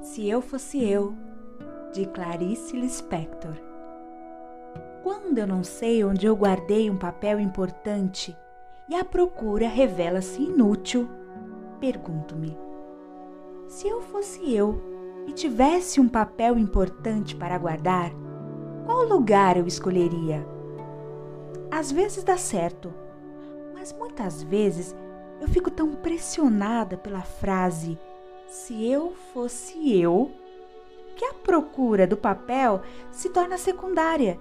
Se Eu Fosse Eu, de Clarice Lispector. Quando eu não sei onde eu guardei um papel importante e a procura revela-se inútil, pergunto-me: se eu fosse eu e tivesse um papel importante para guardar, qual lugar eu escolheria? Às vezes dá certo, mas muitas vezes eu fico tão pressionada pela frase se eu fosse eu, que a procura do papel se torna secundária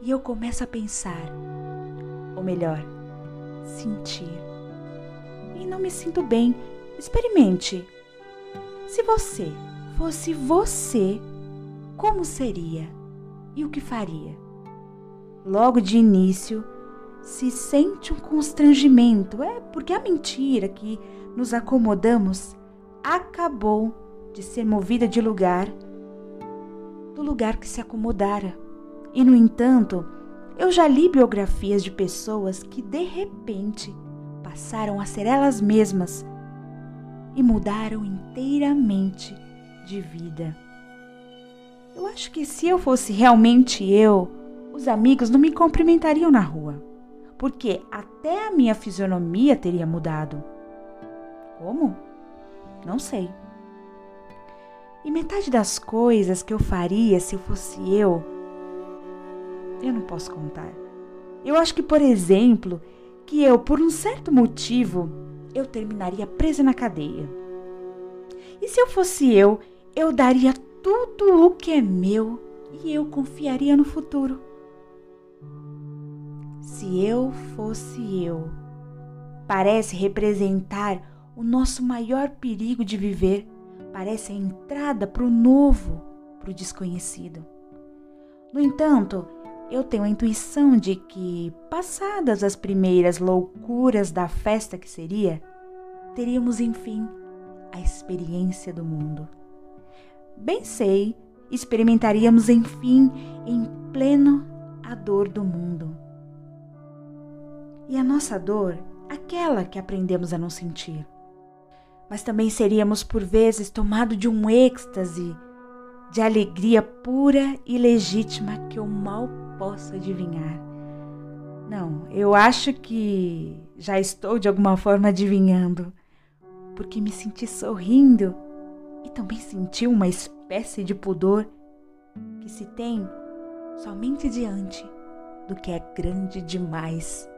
e eu começo a pensar, ou melhor, sentir. E não me sinto bem. Experimente. Se você fosse você, como seria e o que faria? Logo de início, se sente um constrangimento, é porque a mentira que nos acomodamos acabou de ser movida de lugar, do lugar que se acomodara. E, no entanto, eu já li biografias de pessoas que de repente passaram a ser elas mesmas e mudaram inteiramente de vida. Eu acho que se eu fosse realmente eu, os amigos não me cumprimentariam na rua, porque até a minha fisionomia teria mudado. Como? Não sei. E metade das coisas que eu faria se eu fosse eu, eu não posso contar. Eu acho que, por exemplo, que eu, por um certo motivo, eu terminaria presa na cadeia. E se eu fosse eu, eu daria tudo o que é meu e eu confiaria no futuro. Se eu fosse eu, parece representar o nosso maior perigo de viver parece a entrada para o novo, para o desconhecido. No entanto, eu tenho a intuição de que, passadas as primeiras loucuras da festa que seria, teríamos enfim a experiência do mundo. Bem sei, experimentaríamos enfim em pleno a dor do mundo. E a nossa dor, aquela que aprendemos a não sentir mas também seríamos por vezes tomados de um êxtase de alegria pura e legítima que eu mal posso adivinhar. Não, eu acho que já estou de alguma forma adivinhando, porque me senti sorrindo e também senti uma espécie de pudor que se tem somente diante do que é grande demais.